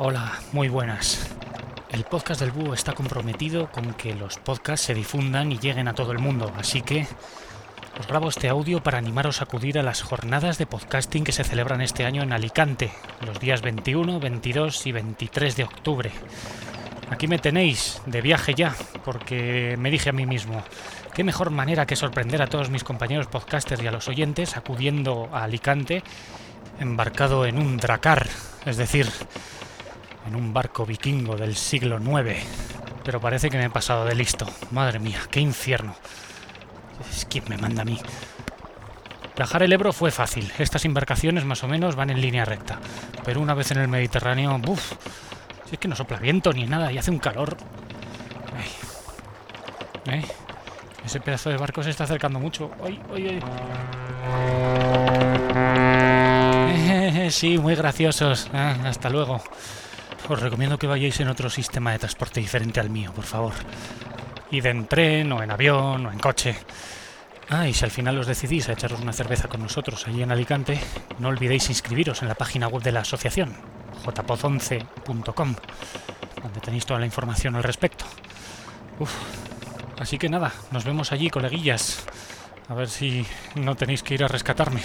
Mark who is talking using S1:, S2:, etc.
S1: Hola, muy buenas. El podcast del Búho está comprometido con que los podcasts se difundan y lleguen a todo el mundo, así que os grabo este audio para animaros a acudir a las jornadas de podcasting que se celebran este año en Alicante, los días 21, 22 y 23 de octubre. Aquí me tenéis, de viaje ya, porque me dije a mí mismo, qué mejor manera que sorprender a todos mis compañeros podcasters y a los oyentes acudiendo a Alicante embarcado en un dracar, es decir, en un barco vikingo del siglo IX. Pero parece que me he pasado de listo. Madre mía, qué infierno. Quien me manda a mí. Viajar el Ebro fue fácil. Estas embarcaciones más o menos van en línea recta. Pero una vez en el Mediterráneo, ¡buf! Es que no sopla viento ni nada y hace un calor. Ese pedazo de barco se está acercando mucho. ¡Ay, ay, ay! sí, muy graciosos. Ah, hasta luego. Os recomiendo que vayáis en otro sistema de transporte diferente al mío, por favor. Id en tren, o en avión, o en coche. Ah, y si al final os decidís a echaros una cerveza con nosotros allí en Alicante, no olvidéis inscribiros en la página web de la asociación, jpoz11.com, donde tenéis toda la información al respecto. Uf. Así que nada, nos vemos allí, coleguillas. A ver si no tenéis que ir a rescatarme.